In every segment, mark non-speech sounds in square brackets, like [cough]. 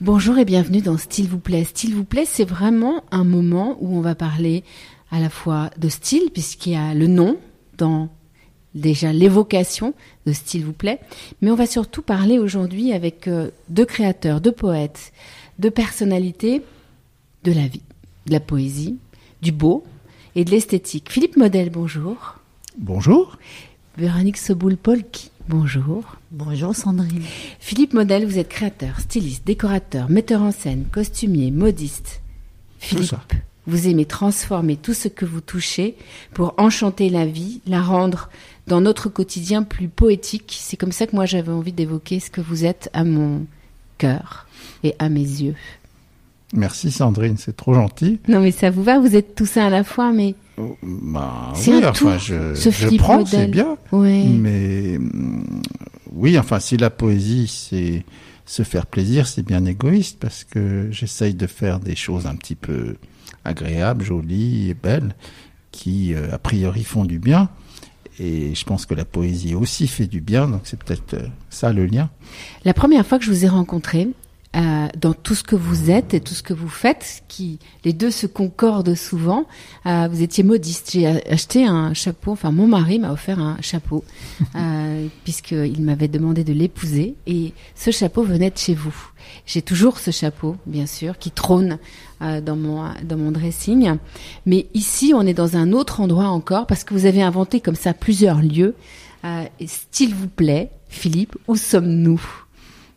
Bonjour et bienvenue dans Style vous plaît. Style vous plaît, c'est vraiment un moment où on va parler à la fois de style, puisqu'il y a le nom dans déjà l'évocation de Style vous plaît, mais on va surtout parler aujourd'hui avec euh, deux créateurs, deux poètes, deux personnalités de la vie, de la poésie, du beau et de l'esthétique. Philippe Model, bonjour. Bonjour. Véronique Soboul-Polki, bonjour. Bonjour Sandrine. Philippe Model, vous êtes créateur, styliste, décorateur, metteur en scène, costumier, modiste. Philippe, vous aimez transformer tout ce que vous touchez pour enchanter la vie, la rendre dans notre quotidien plus poétique. C'est comme ça que moi j'avais envie d'évoquer ce que vous êtes à mon cœur et à mes yeux. Merci Sandrine, c'est trop gentil. Non mais ça vous va, vous êtes tout ça à la fois, mais oh, bah, c'est oui, un enfin, tout, je, ce je prends, c'est bien. Ouais. Mais hum, oui, enfin, si la poésie c'est se faire plaisir, c'est bien égoïste parce que j'essaye de faire des choses un petit peu agréables, jolies et belles, qui euh, a priori font du bien. Et je pense que la poésie aussi fait du bien, donc c'est peut-être euh, ça le lien. La première fois que je vous ai rencontré, euh, dans tout ce que vous êtes et tout ce que vous faites, qui les deux se concordent souvent. Euh, vous étiez modiste. J'ai acheté un chapeau. Enfin, mon mari m'a offert un chapeau [laughs] euh, puisqu'il m'avait demandé de l'épouser et ce chapeau venait de chez vous. J'ai toujours ce chapeau, bien sûr, qui trône euh, dans mon dans mon dressing. Mais ici, on est dans un autre endroit encore parce que vous avez inventé comme ça plusieurs lieux. Euh, S'il vous plaît, Philippe, où sommes-nous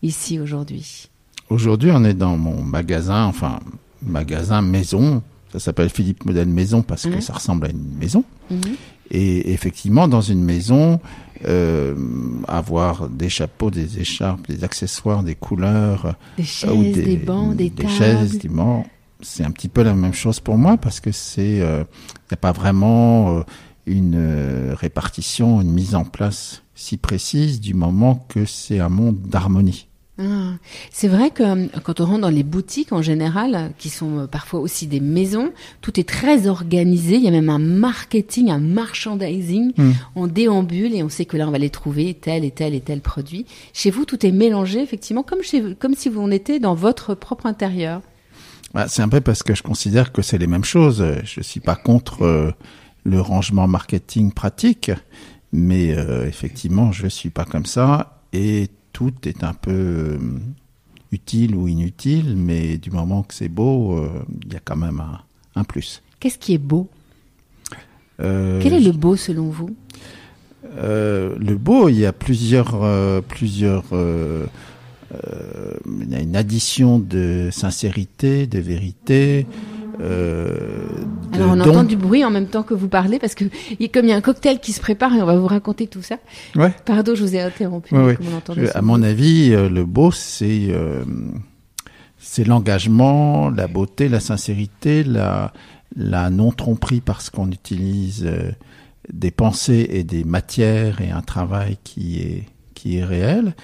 ici aujourd'hui? Aujourd'hui, on est dans mon magasin, enfin, magasin maison. Ça s'appelle Philippe Modèle Maison parce que Mhm. ça ressemble à une maison. Mhm. Et effectivement, dans une maison, euh, avoir des chapeaux, des écharpes, des accessoires, des couleurs, Des euh, chaises, ou des, bancs, des, tables. chaises, des bancs, c'est un petit peu la même chose pour moi parce que c'est, il n'y a pas vraiment euh, une euh, répartition, une mise en place si précise du moment que c'est un monde d'harmonie. Ah, c'est vrai que euh, quand on rentre dans les boutiques en général, euh, qui sont euh, parfois aussi des maisons, tout est très organisé. Il y a même un marketing, un merchandising. Mm. On déambule et on sait que là on va les trouver tel et tel et tel produit. Chez vous, tout est mélangé effectivement, comme chez vous- comme si vous en étiez dans votre propre intérieur. Bah, c'est un peu parce que je considère que c'est les mêmes choses. Je suis pas contre euh, le rangement marketing pratique, mais euh, effectivement, je suis pas comme ça et tout est un peu euh, utile ou inutile, mais du moment que c'est beau, euh, il y a quand même un, un plus. Qu'est-ce qui est beau? Euh, Quel est le beau selon vous? Euh, le beau, il y a plusieurs, euh, plusieurs. euh, euh, il y a une addition de sincérité, de vérité. Euh, Alors on entend du bruit en même temps que vous parlez parce que comme il y a un cocktail qui se prépare et on va vous raconter tout ça. Ouais. Pardon, je vous ai interrompu. Ouais, à mon avis, euh, le beau, c'est euh, c'est l'engagement, la beauté, la sincérité, la, la non tromperie parce qu'on utilise euh, des pensées et des matières et un travail qui est qui est réel.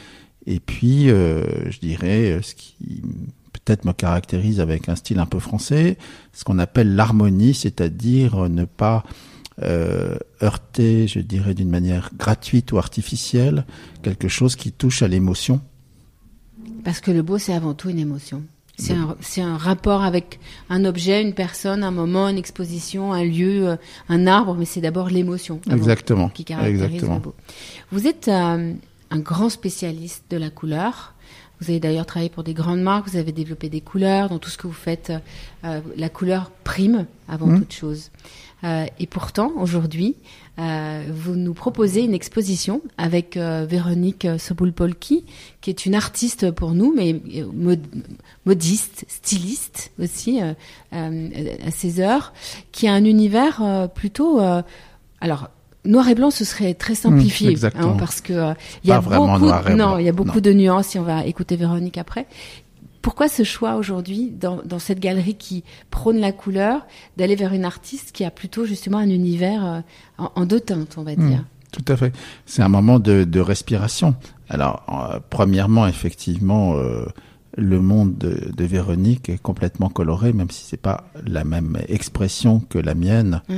Et puis, euh, je dirais, ce qui peut-être me caractérise avec un style un peu français, ce qu'on appelle l'harmonie, c'est-à-dire ne pas euh, heurter, je dirais, d'une manière gratuite ou artificielle, quelque chose qui touche à l'émotion. Parce que le beau, c'est avant tout une émotion. C'est un, rapport avec un objet, une personne, un moment, une exposition, un lieu, euh, un arbre, mais c'est d'abord l'émotion qui caractérise Exactement. le beau. Vous êtes euh, un grand spécialiste de la couleur. Vous avez d'ailleurs travaillé pour des grandes marques, vous avez développé des couleurs, dans tout ce que vous faites, euh, la couleur prime avant Mhm. toute chose. Euh, et pourtant, aujourd'hui, euh, vous nous proposez une exposition avec Véronique Soboul-Polki, qui est une artiste pour nous, mais mod- modiste, styliste aussi, à ses heures, qui a un univers plutôt... alors, noir et blanc, ce serait très simplifié, Mmh, exactement. parce que euh, il y a beaucoup, et non, il y a beaucoup non. de nuances. Et on va écouter Véronique après. Pourquoi ce choix aujourd'hui dans, dans cette galerie qui prône la couleur d'aller vers une artiste qui a plutôt justement un univers euh, en, en deux teintes, on va Hmm. dire? Tout à fait. C'est un moment de, de respiration. Alors, euh, premièrement, effectivement, le monde de, de Véronique est complètement coloré, même si c'est pas la même expression que la mienne. Mm.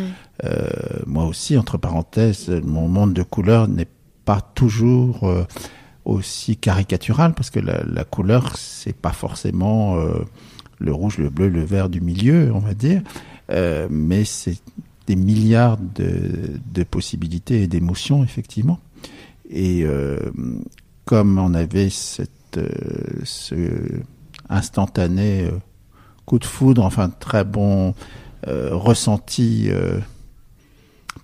Euh, moi aussi, entre parenthèses, mon monde de couleurs n'est pas toujours euh, aussi caricatural parce que la, la couleur c'est pas forcément euh, le rouge, le bleu, le vert du milieu, on va dire, mais c'est des milliards de, de possibilités et d'émotions effectivement. Et comme on avait cette, ce instantané euh, coup de foudre, enfin très bon euh, ressenti, euh,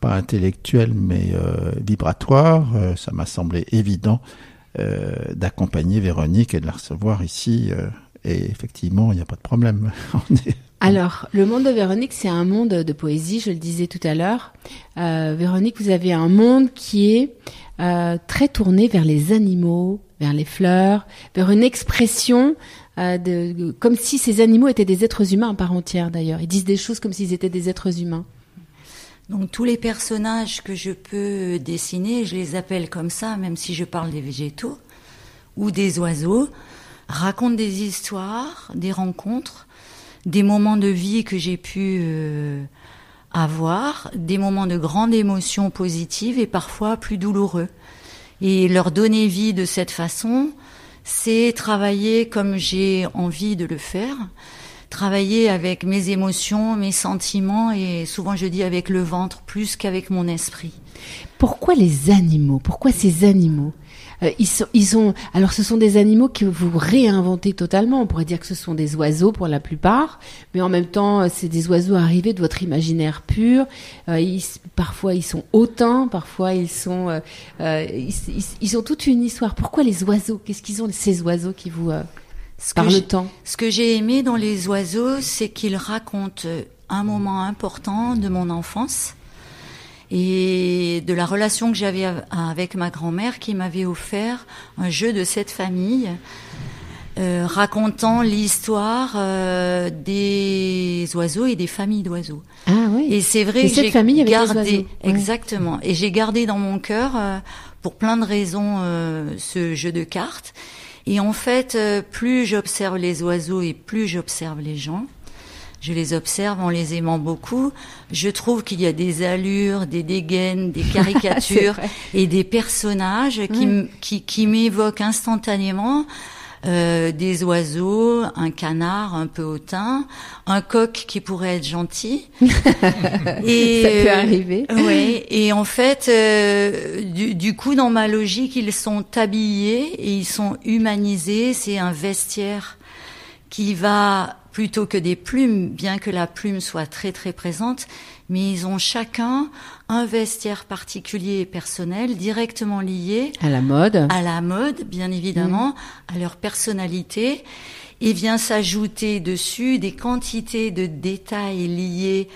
pas intellectuel mais euh, vibratoire, euh, ça m'a semblé évident euh, d'accompagner Véronique et de la recevoir ici. euh, et effectivement, il n'y a pas de problème. [laughs] Alors, le monde de Véronique, c'est un monde de poésie, je le disais tout à l'heure. Euh, Véronique, vous avez un monde qui est euh, très tourné vers les animaux, vers les fleurs, vers une expression euh, de, comme si ces animaux étaient des êtres humains à part entière d'ailleurs. Ils disent des choses comme s'ils étaient des êtres humains. Donc tous les personnages que je peux dessiner, je les appelle comme ça, même si je parle des végétaux ou des oiseaux, racontent des histoires, des rencontres, des moments de vie que j'ai pu euh, avoir, des moments de grande émotion positive et parfois plus douloureux. Et leur donner vie de cette façon, c'est travailler comme j'ai envie de le faire, travailler avec mes émotions, mes sentiments et souvent je dis avec le ventre plus qu'avec mon esprit. Pourquoi les animaux? Pourquoi ces animaux? Ils, sont, ils ont, alors ce sont des animaux que vous réinventez totalement. On pourrait dire que ce sont des oiseaux pour la plupart, mais en même temps, euh, c'est des oiseaux arrivés de votre imaginaire pur. Euh, ils, parfois, ils sont hautains, parfois ils sont, euh, euh, ils, ils- ils ont toute une histoire. Pourquoi les oiseaux? Qu'est-ce qu'ils ont ces oiseaux qui vous euh, Ce parlent j'ai- tant Ce que j'ai aimé dans les oiseaux, c'est qu'ils racontent un moment important de mon enfance et de la relation que j'avais av- avec ma grand-mère qui m'avait offert un jeu de cette famille euh, racontant l'histoire euh, des oiseaux et des familles d'oiseaux. Ah oui. Et c'est vrai Et que cette j'ai gardé ouais. exactement. Et j'ai gardé dans mon cœur, euh, pour plein de raisons, euh, ce jeu de cartes. Et en fait, euh, plus j'observe les oiseaux et plus j'observe les gens, je les observe en les aimant beaucoup. Je trouve qu'il y a des allures, des dégaines, des [laughs] caricatures et des personnages qui, qui, qui m'évoquent instantanément euh, des oiseaux, un canard un peu hautain, un coq qui pourrait être gentil. [laughs] et, Ça peut euh, arriver. Oui, et en fait, euh, du, du coup, dans ma logique, ils sont habillés et ils sont humanisés. C'est un vestiaire qui va plutôt que des plumes, bien que la plume soit très très présente, mais ils ont chacun un vestiaire particulier et personnel directement lié À la mode. à la mode, bien évidemment, à leur personnalité, et vient s'ajouter dessus des quantités de détails liés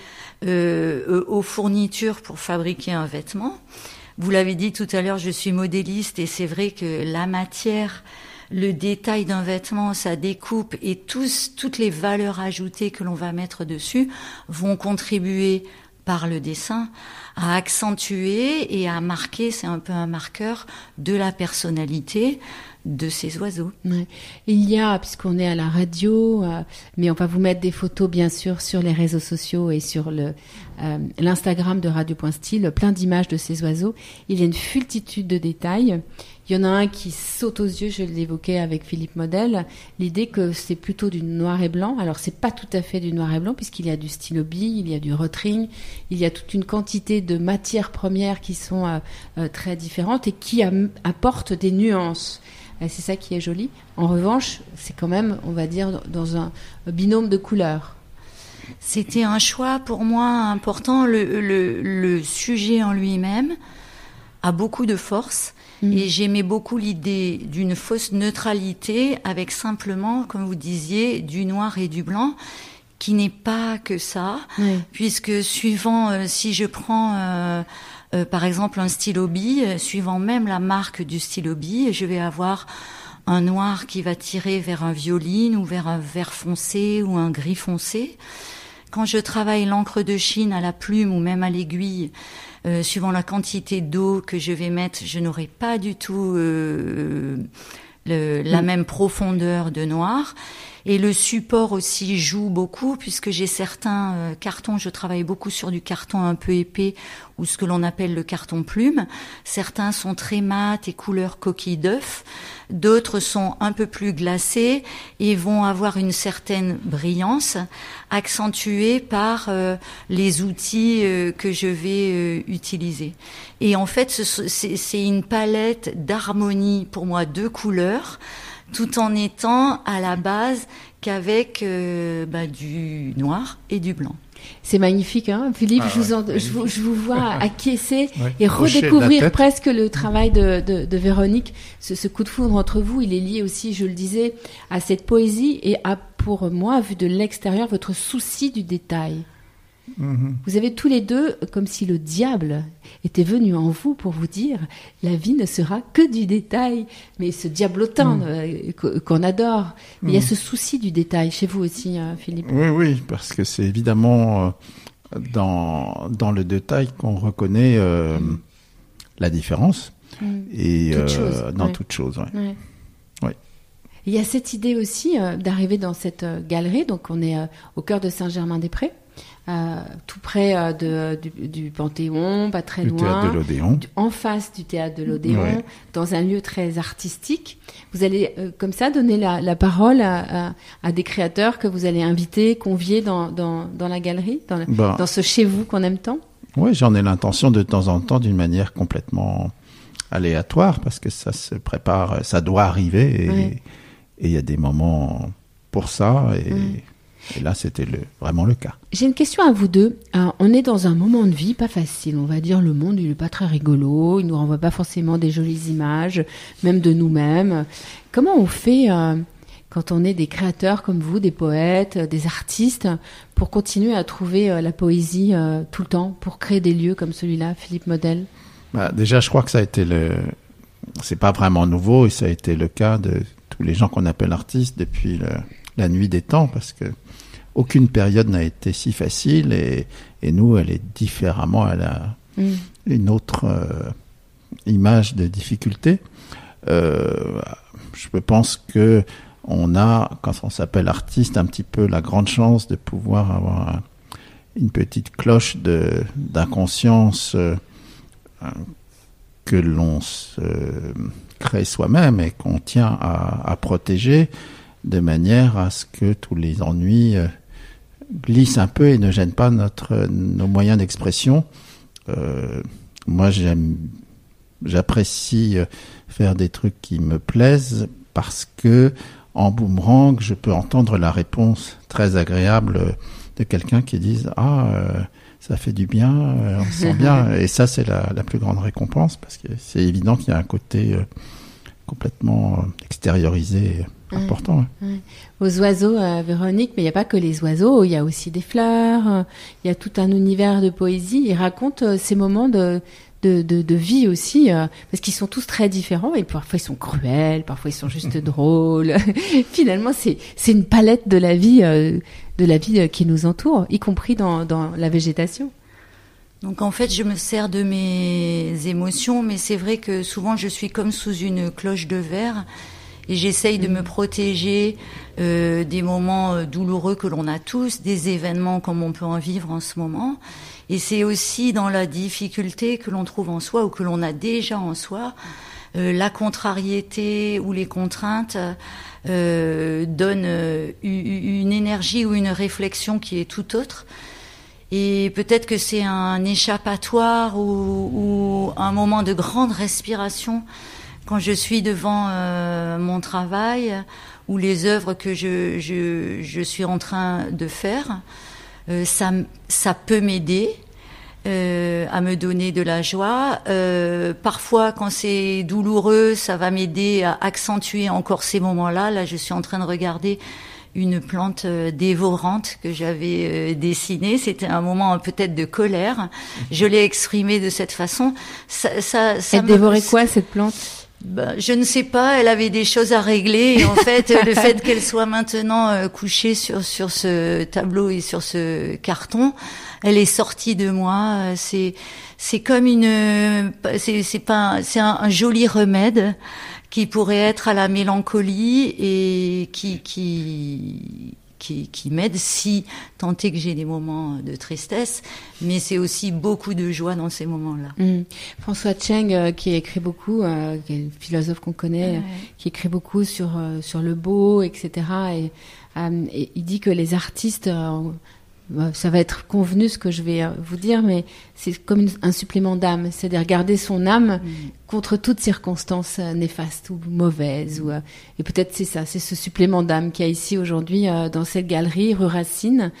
euh, aux fournitures pour fabriquer un vêtement. Vous l'avez dit tout à l'heure, je suis modéliste et c'est vrai que la matière, le détail d'un vêtement, sa découpe et tous, toutes les valeurs ajoutées que l'on va mettre dessus vont contribuer par le dessin à accentuer et à marquer, c'est un peu un marqueur de la personnalité de ces oiseaux. Il y a, puisqu'on est à la radio, euh, mais on va vous mettre des photos bien sûr sur les réseaux sociaux et sur le euh, l'Instagram de Radio.style, plein d'images de ces oiseaux. Il y a une multitude de détails. Il y en a un qui saute aux yeux, je l'évoquais avec Philippe Model, l'idée que c'est plutôt du noir et blanc. Alors c'est pas tout à fait du noir et blanc puisqu'il y a du stylo il y a du retring, il y a toute une quantité de matières premières qui sont euh, euh, très différentes et qui apportent des nuances. C'est ça qui est joli. En revanche, c'est quand même, on va dire, dans un binôme de couleurs. C'était un choix pour moi important. Le sujet en lui-même a beaucoup de force. Mm. Et j'aimais beaucoup l'idée d'une fausse neutralité avec simplement, comme vous disiez, du noir et du blanc, qui n'est pas que ça, puisque suivant, euh, si je prends euh, euh, par exemple un stylo bille, euh, suivant même la marque du stylo bille, je vais avoir un noir qui va tirer vers un violine ou vers un vert foncé ou un gris foncé. Quand je travaille l'encre de Chine à la plume ou même à l'aiguille, euh, suivant la quantité d'eau que je vais mettre, je n'aurai pas du tout euh, le- la Mm. même profondeur de noir. Et le support aussi joue beaucoup puisque j'ai certains euh, cartons, je travaille beaucoup sur du carton un peu épais ou ce que l'on appelle le carton plume. Certains sont très mat et couleur coquille d'œuf. D'autres sont un peu plus glacés et vont avoir une certaine brillance accentuée par euh, les outils euh, que je vais utiliser. Et en fait, c'est une palette d'harmonie pour moi de couleurs tout en étant à la base qu'avec euh, bah, du noir et du blanc. C'est magnifique, hein Philippe. Ah je, vous je, vous, vois [laughs] acquiescer et redécouvrir presque le travail de, de, de Véronique. Ce, ce, coup de foudre entre vous, il est lié aussi, je le disais, à cette poésie et à, pour moi, vu de l'extérieur, votre souci du détail. Mhm. Vous avez tous les deux, comme si le diable était venu en vous pour vous dire la vie ne sera que du détail. Mais ce diablotin mhm. euh, qu'on adore. il y a mhm. ce souci du détail chez vous aussi, hein, Philippe. Oui, oui, parce que c'est évidemment euh, dans, dans le détail qu'on reconnaît euh, la différence. Et dans toute chose. Il y a cette idée aussi d'arriver dans cette galerie. Donc, on est au cœur de Saint-Germain-des-Prés. Euh, tout près euh, de, du, Panthéon, pas très du loin. Théâtre de l'Odéon. En face du théâtre de l'Odéon, dans un lieu très artistique. Vous allez euh, comme ça donner la, la parole à, à, des créateurs que vous allez inviter, convier dans, dans, dans la galerie, dans, bah. dans ce chez vous qu'on aime tant Oui, j'en ai l'intention de temps en temps d'une manière complètement aléatoire parce que ça se prépare, ça doit arriver et il y a des moments pour ça et et là, c'était le, vraiment le cas. J'ai une question à vous deux. on est dans un moment de vie pas facile. On va dire le monde, il n'est pas très rigolo. Il nous renvoie pas forcément des jolies images, même de nous-mêmes. Comment on fait euh, quand on est des créateurs comme vous, des poètes, des artistes, pour continuer à trouver euh, la poésie euh, tout le temps, pour créer des lieux comme celui-là, Philippe Model? Bah, Déjà, je crois que ça a été le. C'est pas vraiment nouveau et ça a été le cas de tous les gens qu'on appelle artistes depuis le la nuit des temps, parce que aucune période n'a été si facile et, et, nous, elle est différemment, elle a mm. une autre euh, image de difficulté. Euh, je pense que on a, quand on s'appelle artiste, un petit peu la grande chance de pouvoir avoir une petite cloche de d'inconscience euh, que l'on se crée soi-même et qu'on tient à, à protéger de manière à ce que tous les ennuis euh, glissent un peu et ne gênent pas notre, nos moyens d'expression. Euh, moi, j'aime, j'apprécie euh, faire des trucs qui me plaisent parce que en boomerang, je peux entendre la réponse très agréable de quelqu'un qui dit ah ça fait du bien, on se sent bien [laughs] et ça c'est la, la, plus grande récompense parce que c'est évident qu'il y a un côté complètement extériorisé important. Aux oiseaux, euh, Véronique, mais il n'y a pas que les oiseaux, il y a aussi des fleurs, euh, il y a tout un univers de poésie. Il raconte euh, ces moments de, de, de, vie aussi, parce qu'ils sont tous très différents et parfois ils sont cruels, parfois ils sont juste [laughs] drôles. [laughs] Finalement, c'est c'est une palette de la vie, de la vie qui nous entoure, y compris dans, dans la végétation. Donc en fait, je me sers de mes émotions, mais c'est vrai que souvent je suis comme sous une cloche de verre et j'essaye de me protéger euh, des moments euh, douloureux que l'on a tous, des événements comme on peut en vivre en ce moment. Et c'est aussi dans la difficulté que l'on trouve en soi ou que l'on a déjà en soi, euh, la contrariété ou les contraintes euh, donnent euh, une énergie ou une réflexion qui est tout autre. Et peut-être que c'est un échappatoire ou, ou, un moment de grande respiration quand je suis devant euh, mon travail ou les œuvres que je, je, je suis en train de faire, euh, ça, ça peut m'aider. Euh, à me donner de la joie. Euh, parfois, quand c'est douloureux, ça va m'aider à accentuer encore ces moments-là. Là, je suis en train de regarder une plante euh, dévorante que j'avais dessinée. C'était un moment peut-être de colère. Je l'ai exprimé de cette façon. Ça, ça, ça Elle dévorait quoi cette plante? Bah, je ne sais pas, elle avait des choses à régler. Et en fait, le fait [laughs] qu'elle soit maintenant euh, couchée sur sur ce tableau et sur ce carton, elle est sortie de moi. Euh, c'est c'est comme une c'est c'est pas c'est un, joli remède qui pourrait être à la mélancolie et qui qui qui, qui m'aide si tant est que j'ai des moments de tristesse, mais c'est aussi beaucoup de joie dans ces moments-là. Mm. François Cheng, euh, qui écrit beaucoup, euh, qui est un philosophe qu'on connaît, ouais. qui écrit beaucoup sur euh, sur le beau, etc. Et, euh, et, il dit que les artistes ça va être convenu ce que je vais euh, vous dire, mais c'est comme une, un supplément d'âme, c'est-à-dire garder son âme mmh. contre toute circonstance euh, néfaste ou mauvaise. Ou, euh, et peut-être c'est ça, c'est ce supplément d'âme qu'il y a ici aujourd'hui euh, dans cette galerie rue Racine.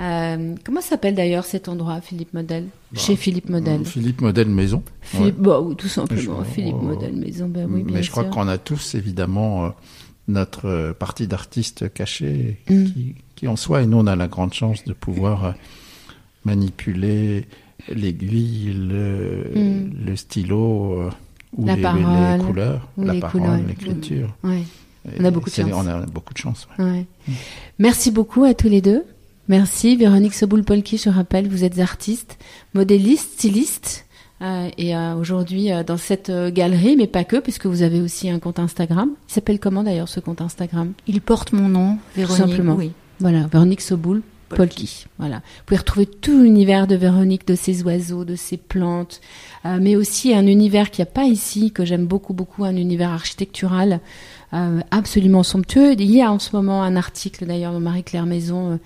Euh, comment s'appelle d'ailleurs cet endroit, Philippe Model? Bah, Chez Philippe Model. Philippe Model Maison. Philippe, ouais. bah, tout simplement, je, Philippe euh, Model Maison. Ben oui, mais je sûr. crois qu'on a tous évidemment notre partie d'artiste cachée mmh. qui, en soi, et nous on a la grande chance de pouvoir manipuler l'aiguille, le, le, stylo ou la les, parole, les couleurs, ou la les parole, l'écriture. Ouais. On a beaucoup de chance. On a beaucoup de chance. Ouais. Ouais. Mmh. Merci beaucoup à tous les deux. Merci Véronique Soboul-Polki, je rappelle, vous êtes artiste, modéliste, styliste. Euh, et euh, aujourd'hui euh, dans cette galerie, mais pas que, puisque vous avez aussi un compte Instagram. Il s'appelle comment d'ailleurs ce compte Instagram? Il porte mon nom, Véronique. Tout simplement. Oui. Voilà, Véronique Soboul. Polki. Voilà. Vous pouvez retrouver tout l'univers de Véronique, de ses oiseaux, de ses plantes, euh, mais aussi un univers qu'il n'y a pas ici, que j'aime beaucoup, beaucoup, un univers architectural euh, absolument somptueux. Il y a en ce moment un article d'ailleurs dans Marie-Claire Maison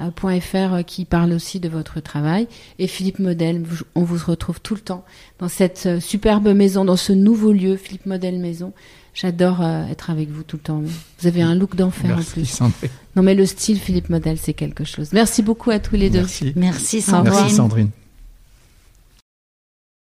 euh, qui parle aussi de votre travail. Et Philippe Model, on vous retrouve tout le temps dans cette superbe maison, dans ce nouveau lieu, Philippe Model Maison. J'adore euh, être avec vous tout le temps. Vous avez un look d'enfer en plus. Sandrine. Non mais le style Philippe Model, c'est quelque chose. Merci beaucoup à tous les deux. Merci, Merci Sandrine. Merci Sandrine.